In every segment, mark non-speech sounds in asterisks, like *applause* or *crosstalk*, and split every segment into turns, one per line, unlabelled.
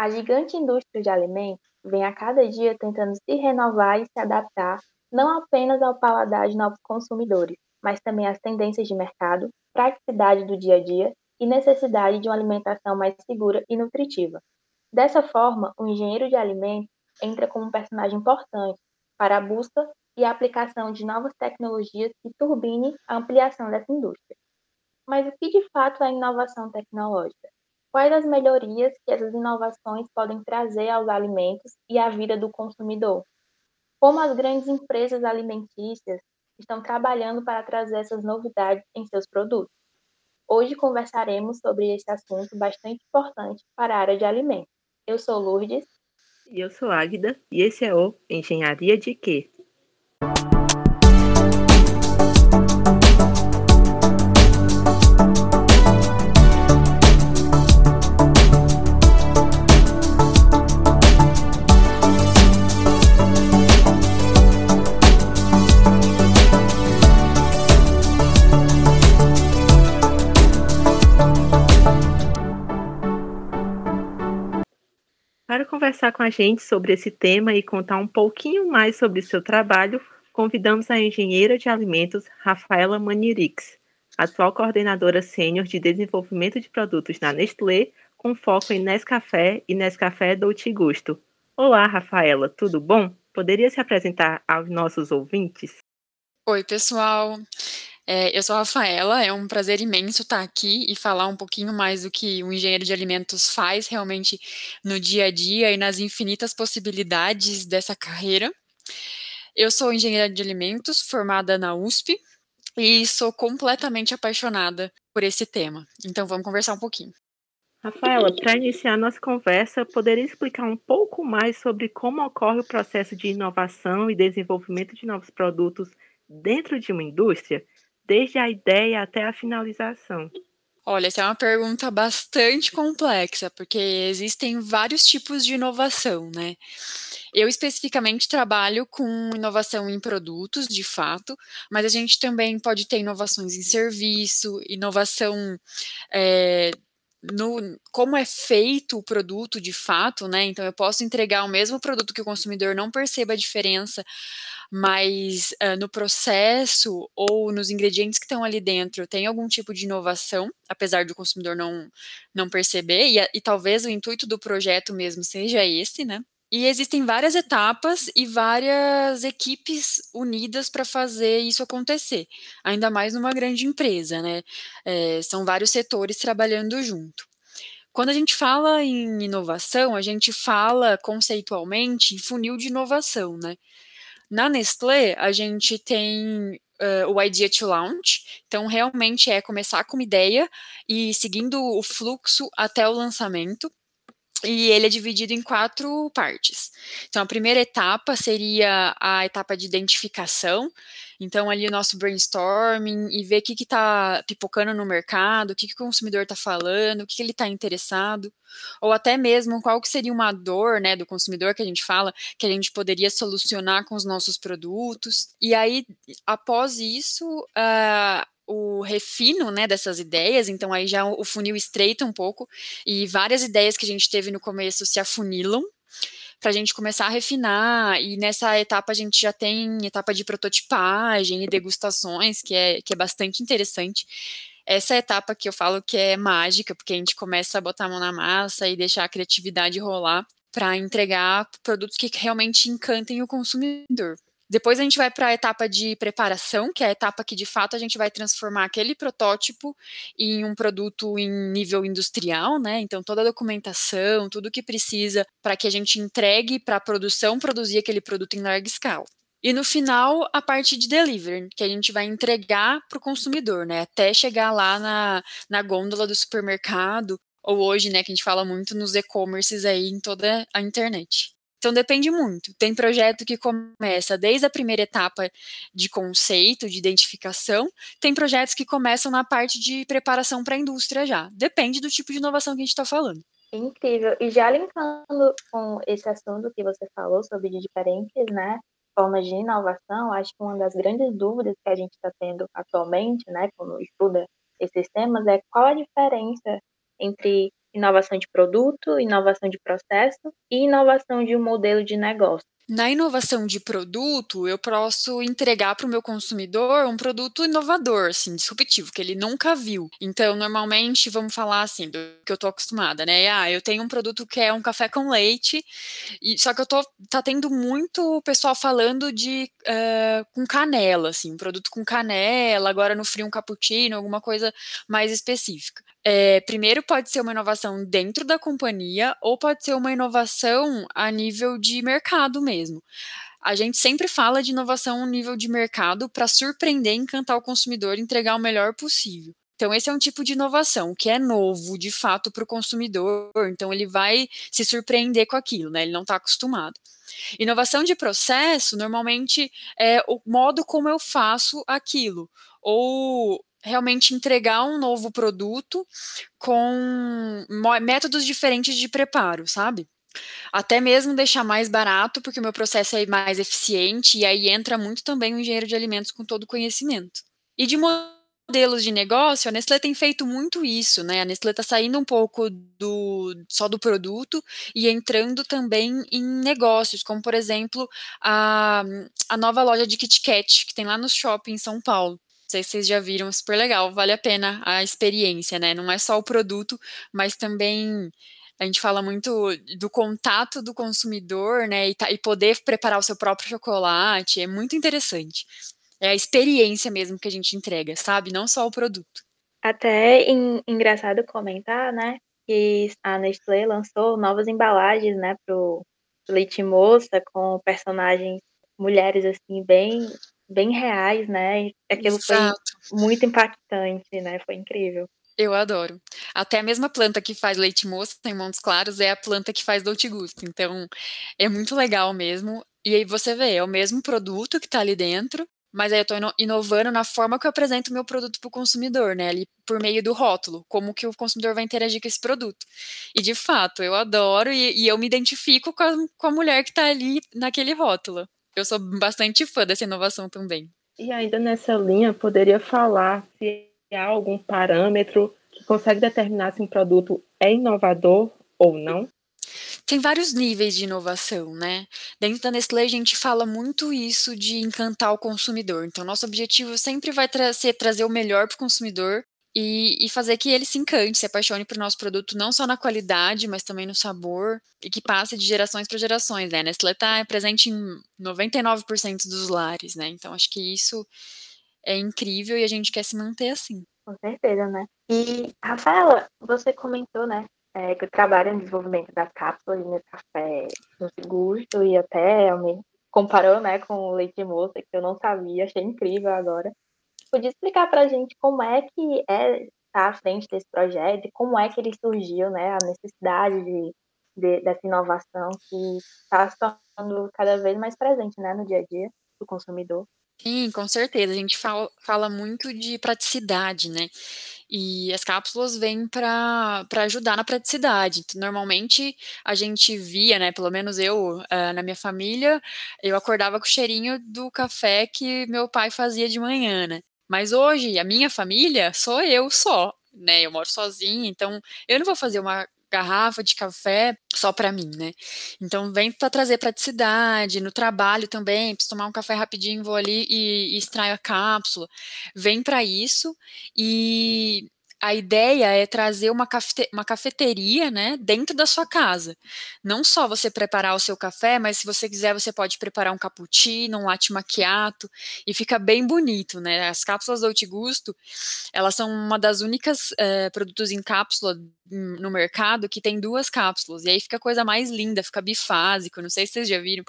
A gigante indústria de alimentos vem a cada dia tentando se renovar e se adaptar não apenas ao paladar de novos consumidores, mas também às tendências de mercado, praticidade do dia a dia e necessidade de uma alimentação mais segura e nutritiva. Dessa forma, o engenheiro de alimentos entra como um personagem importante para a busca e a aplicação de novas tecnologias que turbine a ampliação dessa indústria. Mas o que de fato é inovação tecnológica? Quais as melhorias que essas inovações podem trazer aos alimentos e à vida do consumidor? Como as grandes empresas alimentícias estão trabalhando para trazer essas novidades em seus produtos? Hoje conversaremos sobre esse assunto bastante importante para a área de alimentos. Eu sou Lourdes.
E eu sou Águida, e esse é o Engenharia de Quê? Conversar com a gente sobre esse tema e contar um pouquinho mais sobre seu trabalho, convidamos a engenheira de alimentos Rafaela Manirix, atual coordenadora sênior de desenvolvimento de produtos na Nestlé, com foco em Nescafé e Nescafé Dolce Gusto. Olá, Rafaela, tudo bom? Poderia se apresentar aos nossos ouvintes?
Oi, pessoal. É, eu sou a Rafaela, é um prazer imenso estar aqui e falar um pouquinho mais do que o engenheiro de alimentos faz realmente no dia a dia e nas infinitas possibilidades dessa carreira. Eu sou engenheira de alimentos, formada na USP, e sou completamente apaixonada por esse tema. Então vamos conversar um pouquinho.
Rafaela, para iniciar nossa conversa, poderia explicar um pouco mais sobre como ocorre o processo de inovação e desenvolvimento de novos produtos dentro de uma indústria? Desde a ideia até a finalização?
Olha, essa é uma pergunta bastante complexa, porque existem vários tipos de inovação, né? Eu especificamente trabalho com inovação em produtos, de fato, mas a gente também pode ter inovações em serviço, inovação é, no como é feito o produto de fato, né? Então eu posso entregar o mesmo produto que o consumidor não perceba a diferença, mas uh, no processo ou nos ingredientes que estão ali dentro tem algum tipo de inovação, apesar do consumidor não, não perceber, e, e talvez o intuito do projeto mesmo seja esse, né? E existem várias etapas e várias equipes unidas para fazer isso acontecer, ainda mais numa grande empresa, né? É, são vários setores trabalhando junto. Quando a gente fala em inovação, a gente fala conceitualmente em funil de inovação, né? Na Nestlé, a gente tem uh, o Idea to Launch, então realmente é começar com uma ideia e seguindo o fluxo até o lançamento. E ele é dividido em quatro partes. Então, a primeira etapa seria a etapa de identificação. Então, ali o nosso brainstorming e ver o que está pipocando no mercado, o que, que o consumidor está falando, o que, que ele está interessado, ou até mesmo qual que seria uma dor né, do consumidor que a gente fala, que a gente poderia solucionar com os nossos produtos. E aí, após isso, uh, o refino, né, dessas ideias, então aí já o funil estreita um pouco e várias ideias que a gente teve no começo se afunilam para a gente começar a refinar e nessa etapa a gente já tem etapa de prototipagem e degustações que é, que é bastante interessante essa etapa que eu falo que é mágica, porque a gente começa a botar a mão na massa e deixar a criatividade rolar para entregar produtos que realmente encantem o consumidor. Depois a gente vai para a etapa de preparação, que é a etapa que de fato a gente vai transformar aquele protótipo em um produto em nível industrial, né? Então toda a documentação, tudo que precisa para que a gente entregue para a produção produzir aquele produto em larga escala. E no final, a parte de delivery, que a gente vai entregar para o consumidor, né? Até chegar lá na, na gôndola do supermercado, ou hoje, né, que a gente fala muito nos e-commerces aí em toda a internet. Então depende muito. Tem projeto que começa desde a primeira etapa de conceito, de identificação, tem projetos que começam na parte de preparação para a indústria já. Depende do tipo de inovação que a gente está falando.
Incrível. E já linkando com esse assunto que você falou sobre diferentes né, formas de inovação, acho que uma das grandes dúvidas que a gente está tendo atualmente, né, quando estuda esses temas, é qual a diferença entre inovação de produto, inovação de processo e inovação de um modelo de negócio.
Na inovação de produto, eu posso entregar para o meu consumidor um produto inovador, assim, disruptivo, que ele nunca viu. Então, normalmente, vamos falar assim, do que eu estou acostumada, né? Ah, eu tenho um produto que é um café com leite, e só que eu tô tá tendo muito pessoal falando de uh, com canela, assim, um produto com canela, agora no frio um cappuccino, alguma coisa mais específica. É, primeiro pode ser uma inovação dentro da companhia ou pode ser uma inovação a nível de mercado mesmo. A gente sempre fala de inovação a nível de mercado para surpreender, encantar o consumidor entregar o melhor possível. Então, esse é um tipo de inovação que é novo, de fato, para o consumidor. Então, ele vai se surpreender com aquilo, né? Ele não está acostumado. Inovação de processo, normalmente, é o modo como eu faço aquilo. Ou realmente entregar um novo produto com métodos diferentes de preparo, sabe? Até mesmo deixar mais barato, porque o meu processo é mais eficiente, e aí entra muito também o engenheiro de alimentos com todo o conhecimento. E de modelos de negócio, a Nestlé tem feito muito isso, né? A Nestlé está saindo um pouco do só do produto e entrando também em negócios, como por exemplo a, a nova loja de Kit Kat, que tem lá no shopping em São Paulo sei se vocês já viram, super legal, vale a pena a experiência, né? Não é só o produto, mas também a gente fala muito do contato do consumidor, né? E, tá, e poder preparar o seu próprio chocolate, é muito interessante. É a experiência mesmo que a gente entrega, sabe? Não só o produto.
Até em, engraçado comentar, né? Que a Nestlé lançou novas embalagens, né? Pro leite moça com personagens mulheres assim bem bem reais, né? Aquilo Exato. foi muito impactante, né? Foi incrível.
Eu adoro. Até a mesma planta que faz leite moça em Montes Claros é a planta que faz Dolce Gusto. Então, é muito legal mesmo. E aí você vê, é o mesmo produto que está ali dentro, mas aí eu estou inovando na forma que eu apresento o meu produto para o consumidor, né? Ali por meio do rótulo, como que o consumidor vai interagir com esse produto. E de fato, eu adoro e, e eu me identifico com a, com a mulher que está ali naquele rótulo. Eu sou bastante fã dessa inovação também.
E ainda nessa linha, poderia falar se há algum parâmetro que consegue determinar se um produto é inovador ou não?
Tem vários níveis de inovação, né? Dentro da Nestlé, a gente fala muito isso de encantar o consumidor. Então, nosso objetivo sempre vai tra ser trazer o melhor para o consumidor e, e, fazer que ele se encante, se apaixone por nosso produto, não só na qualidade, mas também no sabor, e que passe de gerações para gerações, né? Nestlé está presente em 99% dos lares, né? Então, acho que isso é incrível e a gente quer se manter assim.
Com certeza, né? E, Rafaela, você comentou, né, é, que trabalha no desenvolvimento das cápsulas de café no gosto e até me comparou, né, com o leite moça, que eu não sabia, achei incrível agora. Podia explicar para a gente como é que é estar à frente desse projeto e como é que ele surgiu, né? A necessidade de, de dessa inovação que está se tornando cada vez mais presente, né, no dia a dia do consumidor.
Sim, com certeza. A gente fala, fala muito de praticidade, né? E as cápsulas vêm para ajudar na praticidade. Normalmente a gente via, né? Pelo menos eu, uh, na minha família, eu acordava com o cheirinho do café que meu pai fazia de manhã, né? Mas hoje, a minha família sou eu só, né? Eu moro sozinha, então eu não vou fazer uma garrafa de café só para mim, né? Então vem para trazer praticidade, no trabalho também, preciso tomar um café rapidinho, vou ali e, e extraio a cápsula. Vem para isso e a ideia é trazer uma, cafete uma cafeteria né, dentro da sua casa. Não só você preparar o seu café, mas se você quiser, você pode preparar um cappuccino, um latte macchiato, e fica bem bonito, né? As cápsulas Dolce Gusto, elas são uma das únicas é, produtos em cápsula no mercado que tem duas cápsulas, e aí fica a coisa mais linda, fica bifásico, não sei se vocês já viram,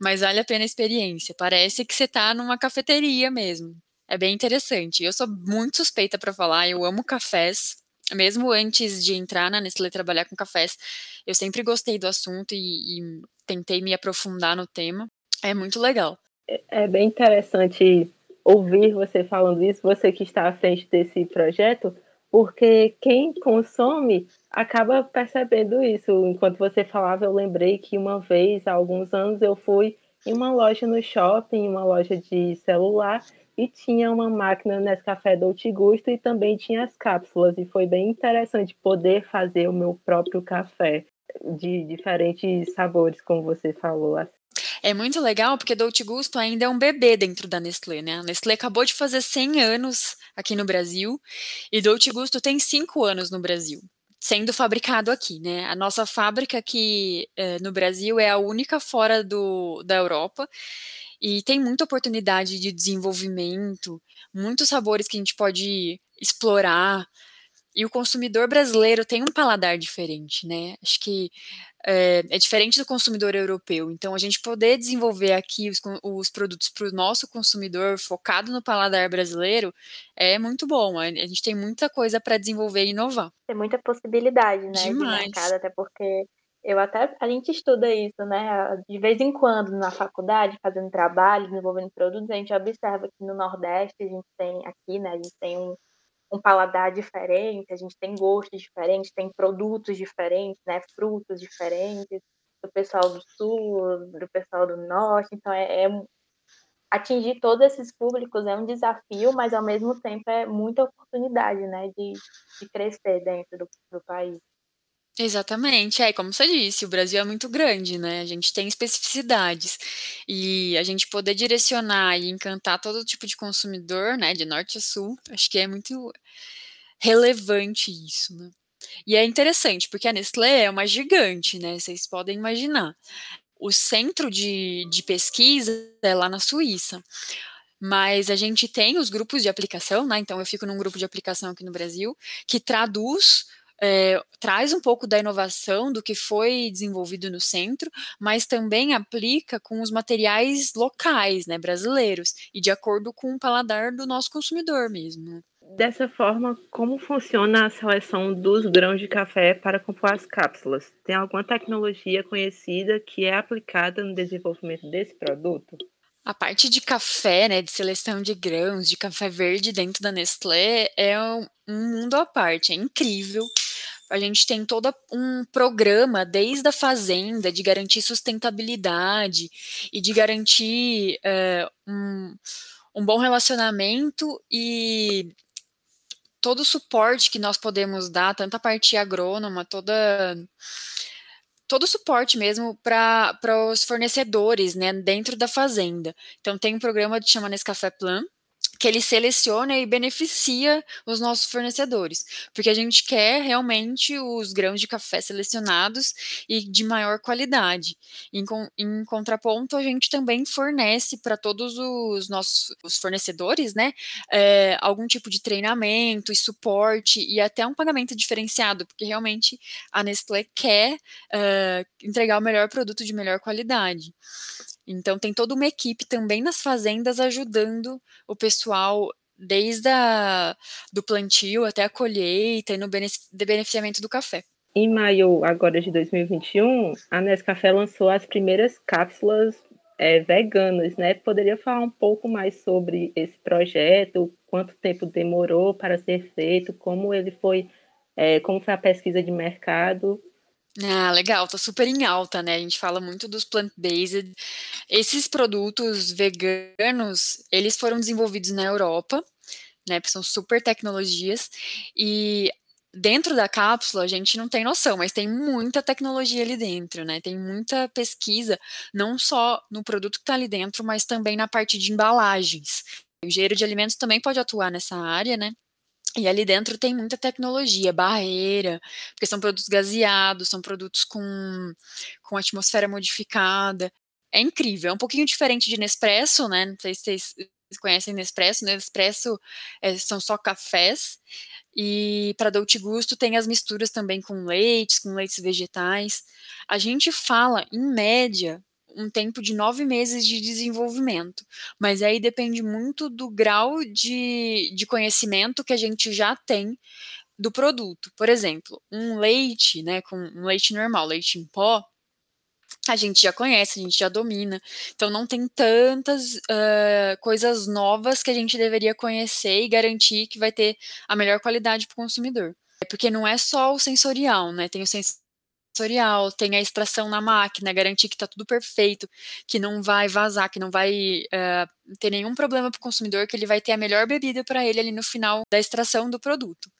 mas vale a pena a experiência. Parece que você está numa cafeteria mesmo. É bem interessante. Eu sou muito suspeita para falar, eu amo cafés. Mesmo antes de entrar na Nestlé trabalhar com cafés, eu sempre gostei do assunto e, e tentei me aprofundar no tema. É muito legal.
É, é bem interessante ouvir você falando isso, você que está à frente desse projeto, porque quem consome acaba percebendo isso. Enquanto você falava, eu lembrei que uma vez, há alguns anos, eu fui em uma loja no shopping, uma loja de celular, e tinha uma máquina Nescafé Dolce Gusto e também tinha as cápsulas e foi bem interessante poder fazer o meu próprio café de diferentes sabores, como você falou.
É muito legal porque Dolce Gusto ainda é um bebê dentro da Nestlé, né? A Nestlé acabou de fazer 100 anos aqui no Brasil e Dolce Gusto tem 5 anos no Brasil sendo fabricado aqui, né? A nossa fábrica aqui é, no Brasil é a única fora do, da Europa e tem muita oportunidade de desenvolvimento, muitos sabores que a gente pode explorar. E o consumidor brasileiro tem um paladar diferente, né? Acho que é, é, diferente do consumidor europeu. Então, a gente poder desenvolver aqui os, os produtos para o nosso consumidor focado no paladar brasileiro é muito bom. A, gente tem muita coisa para desenvolver e inovar.
Tem muita possibilidade, né? Demais. De mercado, até porque eu até a gente estuda isso, né? De vez em quando na faculdade, fazendo trabalho, desenvolvendo produtos, a gente observa que no Nordeste a gente tem aqui, né? A gente tem um um paladar diferente, a gente tem gostos diferentes, tem produtos diferentes, né, frutos diferentes, do pessoal do sul, do pessoal do norte, então é, é atingir todos esses públicos é um desafio, mas ao mesmo tempo é muita oportunidade, né, de, de crescer dentro do, do país.
Exatamente, é como você disse, o Brasil é muito grande, né? A gente tem especificidades e a gente poder direcionar e encantar todo tipo de consumidor, né, de norte a sul, acho que é muito relevante isso, né? E é interessante, porque a Nestlé é uma gigante, né? Vocês podem imaginar. O centro de, de pesquisa é lá na Suíça. Mas a gente tem os grupos de aplicação, né? Então eu fico num grupo de aplicação aqui no Brasil que traduz é, traz um pouco da inovação do que foi desenvolvido no centro, mas também aplica com os materiais locais, né, brasileiros, e de acordo com o paladar do nosso consumidor mesmo.
Dessa forma, como funciona a seleção dos grãos de café para compor as cápsulas? Tem alguma tecnologia conhecida que é aplicada no desenvolvimento desse produto?
A parte de café, né, de seleção de grãos, de café verde dentro da Nestlé é um, um mundo à parte, é incrível a gente tem todo um programa desde a fazenda de garantir sustentabilidade e de garantir é, um, um bom relacionamento e todo o suporte que nós podemos dar, tanto a parte agrônoma, toda todo o suporte mesmo para os fornecedores, né, dentro da fazenda. Então tem um programa que chama Nescafé Plan, que ele seleciona e beneficia os nossos fornecedores, porque a gente quer realmente os grãos de café selecionados e de maior qualidade. Em, em contraponto, a gente também fornece para todos os nossos os fornecedores, né, é, algum tipo de treinamento e suporte e até um pagamento diferenciado, porque realmente a Nestlé quer é, entregar o melhor produto de melhor qualidade. Então tem toda uma equipe também nas fazendas ajudando o pessoal desde a, do plantio até a colheita e no beneficiamento do café.
Em maio agora de 2021, a Nescafé lançou as primeiras cápsulas é, veganas, né? Poderia falar um pouco mais sobre esse projeto, quanto tempo demorou para ser feito, como ele foi, é, como foi a pesquisa de mercado
ah, legal, tá super em alta, né? A gente fala muito dos plant-based. Esses produtos veganos, eles foram desenvolvidos na Europa, né? São super tecnologias. E dentro da cápsula, a gente não tem noção, mas tem muita tecnologia ali dentro, né? Tem muita pesquisa, não só no produto que tá ali dentro, mas também na parte de embalagens. O engenheiro de alimentos também pode atuar nessa área, né? E ali dentro tem muita tecnologia, barreira, porque são produtos gaseados, são produtos com, com atmosfera modificada. É incrível, é um pouquinho diferente de Nespresso, né? Não sei se vocês conhecem Nespresso. Nespresso é, são só cafés. E para Dolce Gusto tem as misturas também com leites, com leites vegetais. A gente fala, em média, um tempo de nove meses de desenvolvimento, mas aí depende muito do grau de, de conhecimento que a gente já tem do produto. Por exemplo, um leite, né, com um leite normal, leite em pó, a gente já conhece, a gente já domina. Então não tem tantas uh, coisas novas que a gente deveria conhecer e garantir que vai ter a melhor qualidade para o consumidor. Porque não é só o sensorial, né? Tem o sensorial tem a extração na máquina, garantir que está tudo perfeito, que não vai vazar, que não vai uh, ter nenhum problema para o consumidor, que ele vai ter a melhor bebida para ele ali no final da extração do produto.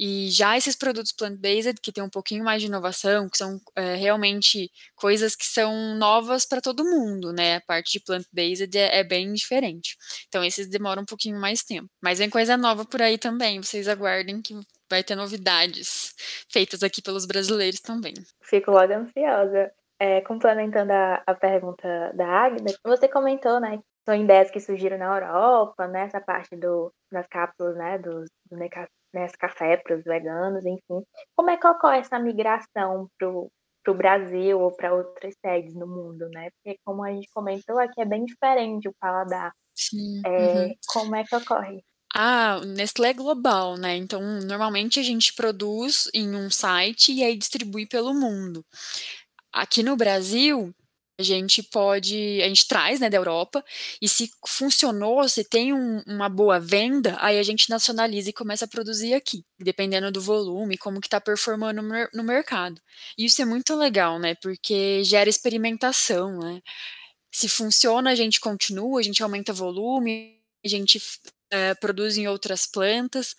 E já esses produtos plant-based, que tem um pouquinho mais de inovação, que são é, realmente coisas que são novas para todo mundo, né? A parte de plant-based é, é, bem diferente. Então, esses demoram um pouquinho mais tempo. Mas vem coisa nova por aí também. Vocês aguardem que vai ter novidades feitas aqui pelos brasileiros também.
Fico logo ansiosa. É, complementando a, a pergunta da Agnes, você comentou, né, são ideias que surgiram na Europa, né, essa parte do, das cápsulas, né, do, do Nescafé para os veganos, enfim. Como é que ocorre essa migração para o Brasil ou para outras sedes no mundo, né? Porque, como a gente comentou, aqui é bem diferente o paladar.
Sim.
É, uhum. Como é que ocorre?
Ah, Nestlé é global, né? Então, normalmente a gente produz em um site e aí distribui pelo mundo. Aqui no Brasil, a gente pode, a gente traz, né, da Europa, e se funcionou, se tem um, uma boa venda, aí a gente nacionaliza e começa a produzir aqui, dependendo do volume, como que tá performando no, no mercado. E isso é muito legal, né, porque gera experimentação, né. Se funciona, a gente continua, a gente aumenta volume, a gente é, outras plantas.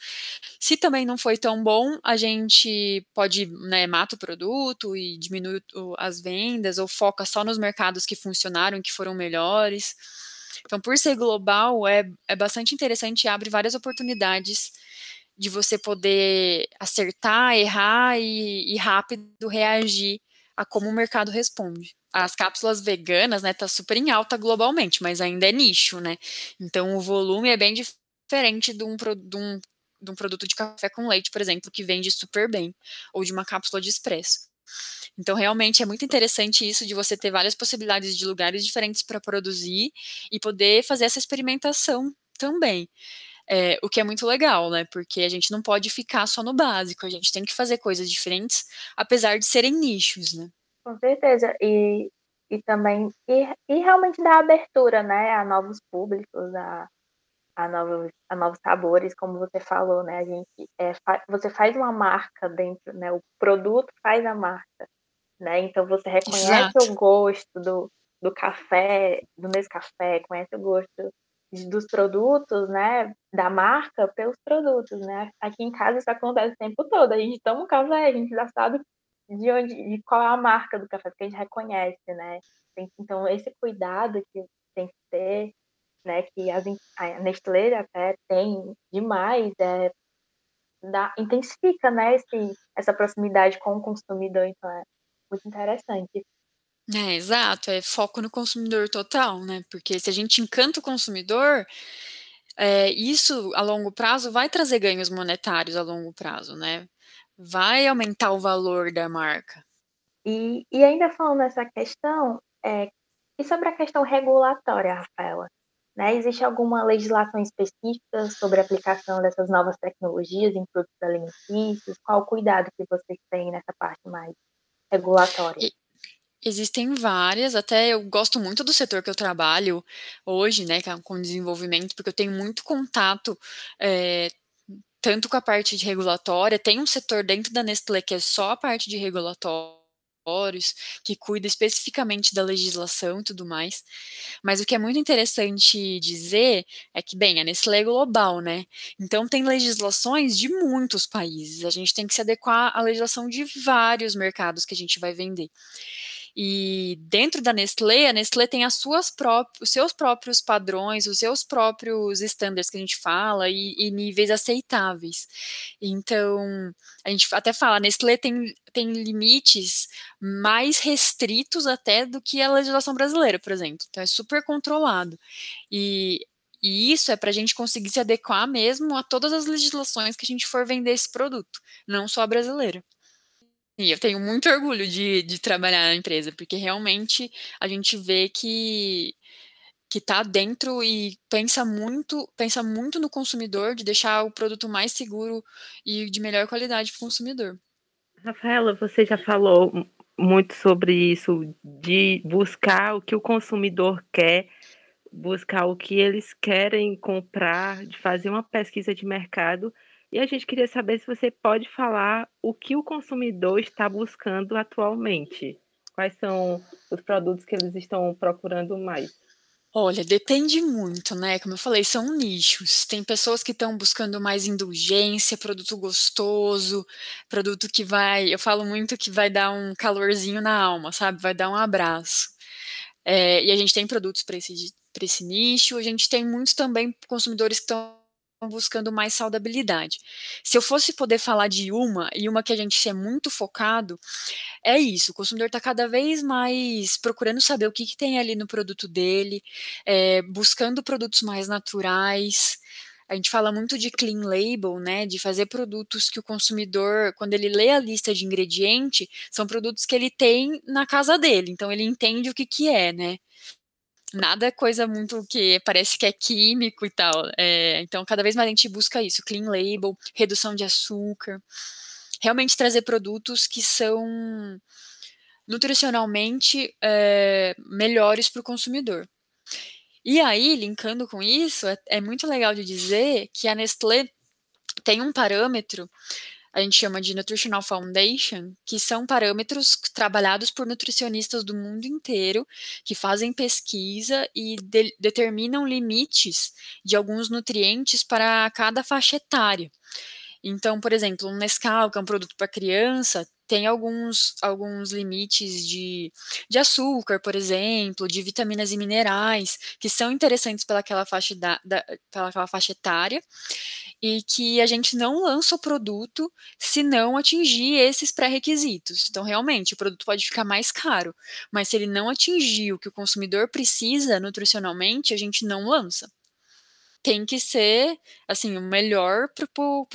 Se também não foi tão bom, a gente pode, né, mata o produto e diminui as vendas ou foca só nos mercados que funcionaram, que foram melhores. Então, por ser global, é, é bastante interessante e abre várias oportunidades de você poder acertar, errar e, e rápido reagir a como o mercado responde as cápsulas veganas, né, tá super em alta globalmente, mas ainda é nicho, né? Então o volume é bem diferente de um, de um, de um produto de café com leite, por exemplo, que vende super bem, ou de uma cápsula de expresso. Então, realmente é muito interessante isso de você ter várias possibilidades de lugares diferentes para produzir e poder fazer essa experimentação também. É, o que é muito legal, né? Porque a gente não pode ficar só no básico, a gente tem que fazer coisas diferentes, apesar de serem nichos, né?
Com certeza. E, e também, e, e realmente dar abertura, né, a novos públicos, a, a, novos, a novos sabores, como você falou, né? A gente, é, fa, você faz uma marca dentro, né? O produto faz a marca, né? Então você reconhece Exato. o gosto do, do café, do Nescafé, conhece o gosto dos produtos, né, da marca pelos produtos, né? Aqui em casa isso acontece o tempo todo. A gente toma um café, a gente já sabe de onde, de qual é a marca do café, porque a gente reconhece, né? Então, esse cuidado que tem que ter, né, que as, a Nestlé até tem demais, é, dá, intensifica, né, esse, essa proximidade com o consumidor, então é muito interessante.
É, exato, é foco no consumidor total, né? Porque se a gente encanta o consumidor, é, isso a longo prazo vai trazer ganhos monetários a longo prazo, né? vai aumentar o valor da marca.
E, e ainda falando nessa questão, é, e sobre a questão regulatória, Rafaela? Né, existe alguma legislação específica sobre a aplicação dessas novas tecnologias em produtos alimentícios? Qual o cuidado que vocês têm nessa parte mais regulatória? E,
existem várias, até eu gosto muito do setor que eu trabalho hoje, né, é com desenvolvimento, porque eu tenho muito contato é, tanto com a parte de regulatória, tem um setor dentro da Nestlé que é só a parte de regulatórios, que cuida especificamente da legislação e tudo mais. Mas o que é muito interessante dizer é que, bem, a Nestlé é global, né? Então tem legislações de muitos países. A gente tem que se adequar à legislação de vários mercados que a gente vai vender. E dentro da Nestlé, a Nestlé tem as suas próprias, os seus próprios padrões, os seus próprios estándares que a gente fala e, e, níveis aceitáveis. Então, a gente até fala, a Nestlé tem, tem limites mais restritos até do que a legislação brasileira, por exemplo. Então, é super controlado. E e isso é para a gente conseguir se adequar mesmo a todas as legislações que a gente for vender esse produto, não só a brasileira. E eu tenho muito orgulho de, de trabalhar na empresa, porque realmente a gente vê que que está dentro e pensa muito, pensa muito no consumidor, de deixar o produto mais seguro e de melhor qualidade para o consumidor.
Rafaela, você já falou muito sobre isso, de buscar o que o consumidor quer, buscar o que eles querem comprar, de fazer uma pesquisa de mercado E a gente queria saber se você pode falar o que o consumidor está buscando atualmente. Quais são os produtos que eles estão procurando mais?
Olha, depende muito, né? Como eu falei, são nichos. Tem pessoas que estão buscando mais indulgência, produto gostoso, produto que vai. Eu falo muito que vai dar um calorzinho na alma, sabe? Vai dar um abraço. É, e a gente tem produtos para esse, esse nicho. A gente tem muitos também consumidores que estão buscando mais saudabilidade. Se eu fosse poder falar de uma, e uma que a gente é muito focado, é isso: o consumidor está cada vez mais procurando saber o que, que tem ali no produto dele, é, buscando produtos mais naturais. A gente fala muito de clean label, né? De fazer produtos que o consumidor, quando ele lê a lista de ingrediente, são produtos que ele tem na casa dele. Então ele entende o que, que é, né? Nada é coisa muito que parece que é químico e tal. É, então, cada vez mais a gente busca isso: clean label, redução de açúcar, realmente trazer produtos que são nutricionalmente é, melhores para o consumidor. E aí, linkando com isso, é, é muito legal de dizer que a Nestlé tem um parâmetro a gente chama de Nutritional Foundation, que são parâmetros trabalhados por nutricionistas do mundo inteiro, que fazem pesquisa e de determinam limites de alguns nutrientes para cada faixa etária. Então, por exemplo, um Nescau, que é um produto para criança, tem alguns, alguns limites de, de açúcar, por exemplo, de vitaminas e minerais, que são interessantes pelaquela faixa, da, da, pelaquela faixa etária, e que a gente não lança o produto se não atingir esses pré-requisitos. Então, realmente, o produto pode ficar mais caro, mas se ele não atingir o que o consumidor precisa nutricionalmente, a gente não lança tem que ser assim o melhor para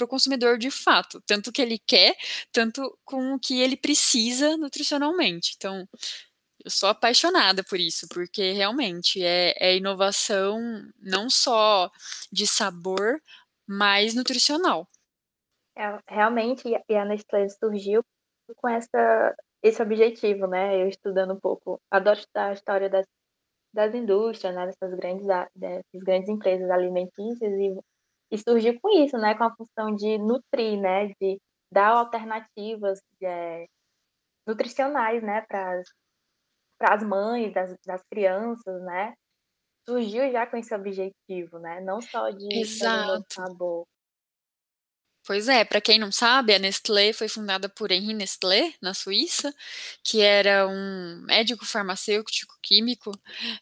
o consumidor de fato, tanto que ele quer, tanto com o que ele precisa nutricionalmente. Então, eu sou apaixonada por isso, porque realmente é, é inovação não só de sabor, mas nutricional.
É, realmente, e a Nestlé surgiu com essa, esse objetivo, né? Eu estudando um pouco, adoro estudar a história das das indústrias, né, dessas grandes, dessas grandes empresas alimentícias e, e surgiu com isso, né, com a função de nutrir, né, de dar alternativas é, nutricionais, né, para as mães, das, das crianças, né, surgiu já com esse objetivo, né, não só de
Exato.
sabor.
Pois é, para quem não sabe, a Nestlé foi fundada por Henri Nestlé, na Suíça, que era um médico farmacêutico químico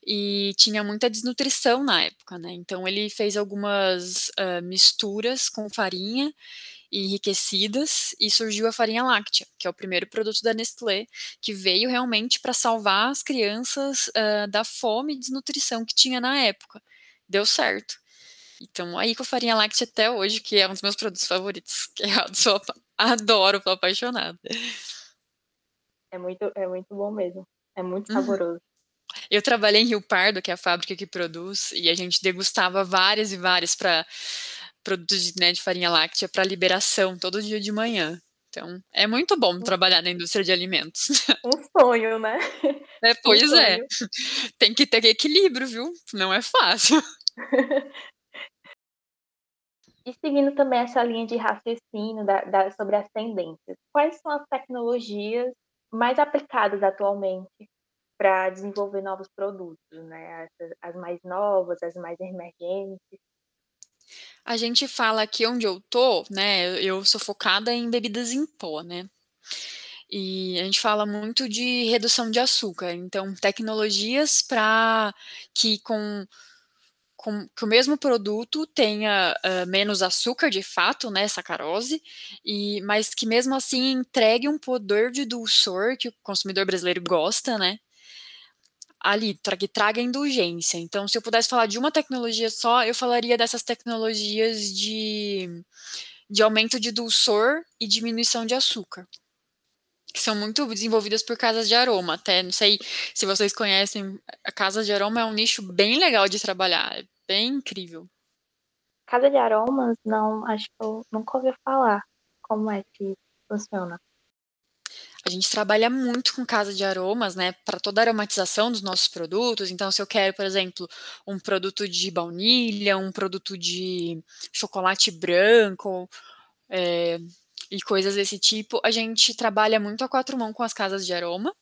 e tinha muita desnutrição na época, né? Então ele fez algumas uh, misturas com farinha enriquecidas e surgiu a farinha láctea, que é o primeiro produto da Nestlé, que veio realmente para salvar as crianças uh, da fome e desnutrição que tinha na época. Deu certo. Então, aí com farinha láctea até hoje, que é um dos meus produtos favoritos, *laughs* que eu sou, adoro, tô apaixonada.
É muito, é muito bom mesmo. É muito uhum. saboroso.
Eu trabalhei em Rio Pardo, que é a fábrica que produz, e a gente degustava várias e várias para produtos de, né, de farinha láctea para liberação todo dia de manhã. Então, é muito bom trabalhar na indústria de alimentos. *laughs*
Um sonho, né?
É, *laughs* pois um é. Tem que ter equilíbrio, viu? Não é fácil.
E seguindo também essa linha de raciocínio da, da, sobre as tendências, quais são as tecnologias mais aplicadas atualmente para desenvolver novos produtos, né? As, as, mais novas, as mais emergentes?
A gente fala aqui onde eu tô, né? Eu sou focada em bebidas em pó, né? E a gente fala muito de redução de açúcar, então tecnologias para que com com, que o mesmo produto tenha uh, menos açúcar de fato, né, sacarose, e, mas que mesmo assim entregue um poder de dulçor que o consumidor brasileiro gosta, né, ali, tra que traga indulgência. Então, se eu pudesse falar de uma tecnologia só, eu falaria dessas tecnologias de, de aumento de dulçor e diminuição de açúcar que são muito desenvolvidas por casas de aroma. Até não sei se vocês conhecem, a casa de aroma é um nicho bem legal de trabalhar. É bem incrível.
Casa de aromas, não, acho que eu nunca ouvi falar como é que funciona.
A gente trabalha muito com casa de aromas, né, para toda a aromatização dos nossos produtos. Então, se eu quero, por exemplo, um produto de baunilha, um produto de chocolate branco, é, e coisas desse tipo, a gente trabalha muito a quatro mãos com as casas de aroma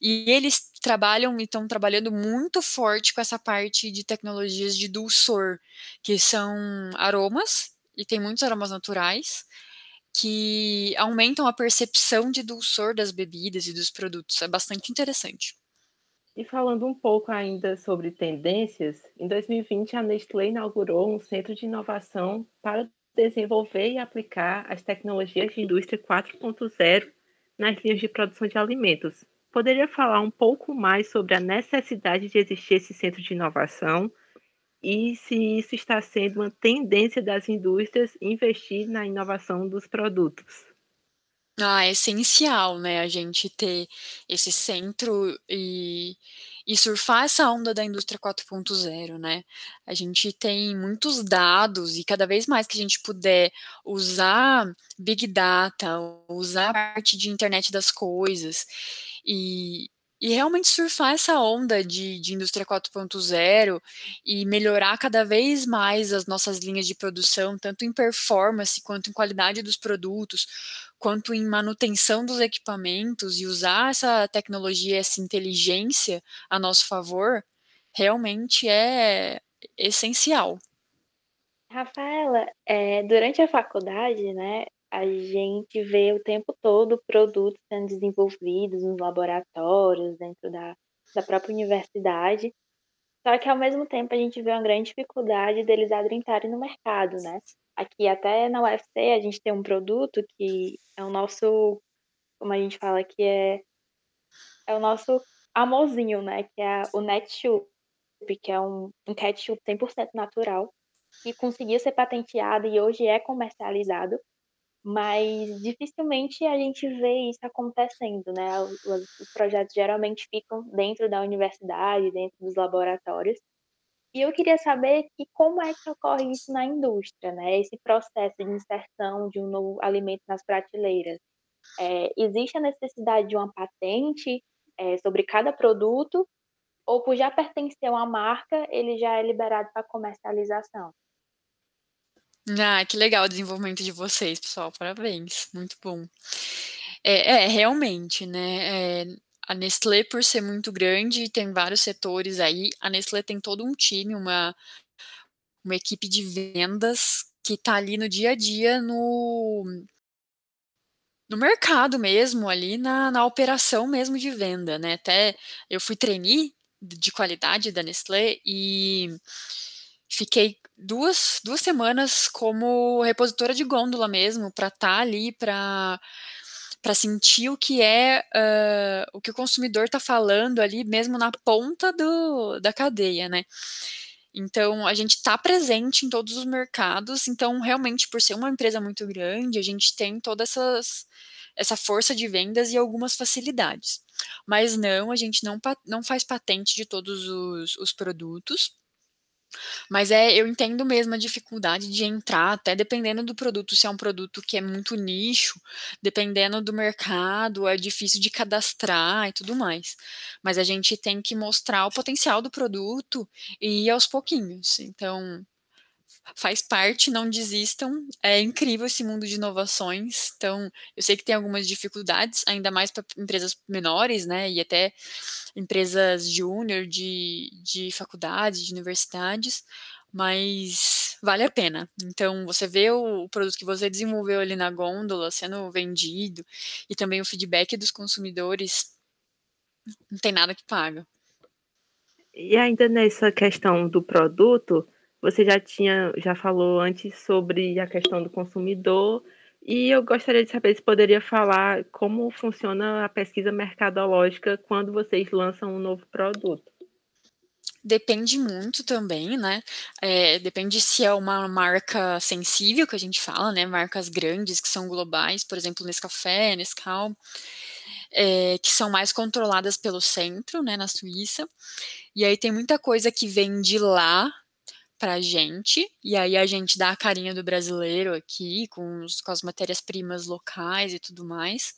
e eles trabalham e estão trabalhando muito forte com essa parte de tecnologias de dulçor, que são aromas, e tem muitos aromas naturais, que aumentam a percepção de dulçor das bebidas e dos produtos. É bastante interessante.
E falando um pouco ainda sobre tendências, em 2020 a Nestlé inaugurou um centro de inovação para desenvolver e aplicar as tecnologias de indústria 4.0 nas linhas de produção de alimentos. Poderia falar um pouco mais sobre a necessidade de existir esse centro de inovação e se isso está sendo uma tendência das indústrias investir na inovação dos produtos?
Ah, é essencial, né, a gente ter esse centro e e surfar essa onda da indústria 4.0, né? A gente tem muitos dados e cada vez mais que a gente puder usar Big Data, usar a parte de internet das coisas e, e realmente surfar essa onda de, de indústria 4.0 e melhorar cada vez mais as nossas linhas de produção, tanto em performance quanto em qualidade dos produtos, quanto em manutenção dos equipamentos e usar essa tecnologia, essa inteligência a nosso favor, realmente é essencial.
Rafaela, é, durante a faculdade, né, a gente vê o tempo todo produtos sendo desenvolvidos nos laboratórios, dentro da, da própria universidade. Só que, ao mesmo tempo, a gente vê uma grande dificuldade deles adentrarem no mercado, né? Aqui, até na UFC, a gente tem um produto que é o nosso, como a gente fala aqui, é, é o nosso amorzinho, né? Que é o Netshoop, que é um, um ketchup 100% natural, que conseguiu ser patenteado e hoje é comercializado mas dificilmente a gente vê isso acontecendo, né? Os, projetos geralmente ficam dentro da universidade, dentro dos laboratórios. E eu queria saber que como é que ocorre isso na indústria, né? Esse processo de inserção de um novo alimento nas prateleiras. É, existe a necessidade de uma patente é, sobre cada produto ou por já pertencer a uma marca, ele já é liberado para comercialização?
Ah, que legal o desenvolvimento de vocês, pessoal. Parabéns, muito bom. É, é realmente, né? A Nestlé, por ser muito grande, tem vários setores aí. A Nestlé tem todo um time, uma, uma equipe de vendas que está ali no dia a dia no, no mercado mesmo, ali na, na operação mesmo de venda, né? Até eu fui trainee de qualidade da Nestlé e fiquei duas, duas semanas como repositora de gôndola mesmo, para estar tá ali, para para sentir o que é uh, o que o consumidor está falando ali, mesmo na ponta do, da cadeia, né? Então, a gente está presente em todos os mercados, então, realmente, por ser uma empresa muito grande, a gente tem toda essa força de vendas e algumas facilidades. Mas não, a gente não, não faz patente de todos os, os produtos. Mas é, eu entendo mesmo a dificuldade de entrar, até dependendo do produto, se é um produto que é muito nicho, dependendo do mercado, é difícil de cadastrar e tudo mais. Mas a gente tem que mostrar o potencial do produto e ir aos pouquinhos. Então, faz parte, não desistam. É incrível esse mundo de inovações. Então, eu sei que tem algumas dificuldades, ainda mais para empresas menores, né? E até empresas júnior de, de faculdades, de universidades, mas vale a pena. Então, você vê o, produto que você desenvolveu ali na gôndola sendo vendido e também o feedback dos consumidores, não tem nada que paga.
E ainda nessa questão do produto, você já tinha, já falou antes sobre a questão do consumidor, e eu gostaria de saber se poderia falar como funciona a pesquisa mercadológica quando vocês lançam um novo produto.
Depende muito também, né? É, depende se é uma marca sensível que a gente fala, né? Marcas grandes que são globais, por exemplo, Nescafé, Nescau, é, que são mais controladas pelo centro, né? Na Suíça. E aí tem muita coisa que vem de lá para a gente, e aí a gente dá a carinha do brasileiro aqui, com, os, com as matérias-primas locais e tudo mais.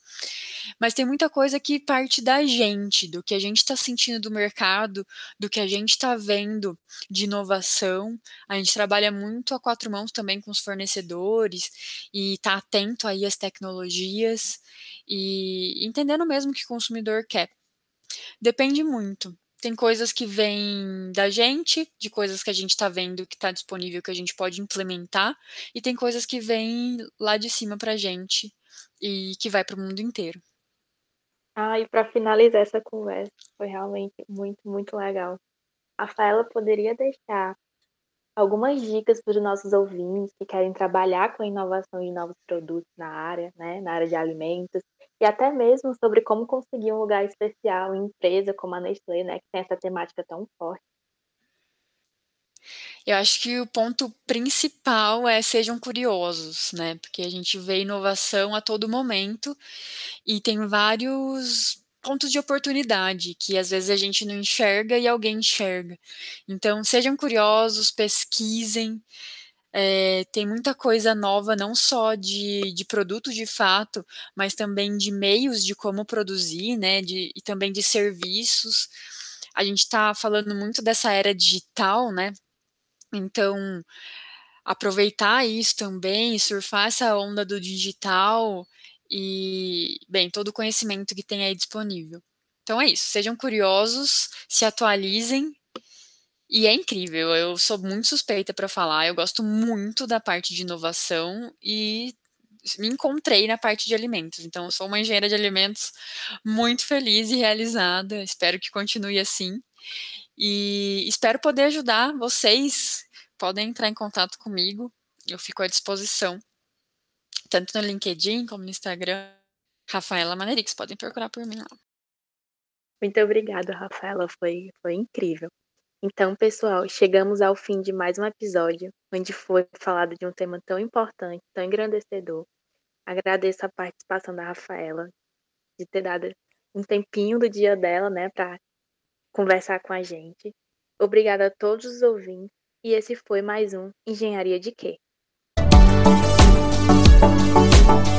Mas tem muita coisa que parte da gente, do que a gente está sentindo do mercado, do que a gente está vendo de inovação. A gente trabalha muito a quatro mãos também com os fornecedores e está atento aí às tecnologias e entendendo mesmo o que o consumidor quer. Depende muito. Tem coisas que vêm da gente, de coisas que a gente está vendo que está disponível que a gente pode implementar, e tem coisas que vêm lá de cima para a gente e que vai para o mundo inteiro.
Ah, e para finalizar essa conversa, foi realmente muito, muito legal. A Rafaela poderia deixar algumas dicas para os nossos ouvintes que querem trabalhar com a inovação de novos produtos na área, né, na área de alimentos, e até mesmo sobre como conseguir um lugar especial em empresa como a Nestlé, né, que tem essa temática tão forte.
Eu acho que o ponto principal é sejam curiosos, né? Porque a gente vê inovação a todo momento e tem vários pontos de oportunidade que às vezes a gente não enxerga e alguém enxerga. Então, sejam curiosos, pesquisem. É, tem muita coisa nova, não só de, de produto de fato, mas também de meios de como produzir, né? De, e também de serviços. A gente está falando muito dessa era digital, né? Então, aproveitar isso também, surfar essa onda do digital e, bem, todo o conhecimento que tem aí disponível. Então é isso, sejam curiosos, se atualizem e é incrível. Eu sou muito suspeita para falar, eu gosto muito da parte de inovação e me encontrei na parte de alimentos. Então, sou uma engenheira de alimentos muito feliz e realizada. Espero que continue assim. E espero poder ajudar vocês. Podem entrar em contato comigo, eu fico à disposição tanto no LinkedIn como no Instagram. Rafaela Manerix, podem procurar por mim lá.
Muito obrigada, Rafaela, foi, foi incrível. Então, pessoal, chegamos ao fim de mais um episódio, onde foi falado de um tema tão importante, tão engrandecedor. Agradeço a participação da Rafaela, de ter dado um tempinho do dia dela, né, para conversar com a gente. Obrigada a todos os ouvintes, e esse foi mais um Engenharia de Quê? Thank you.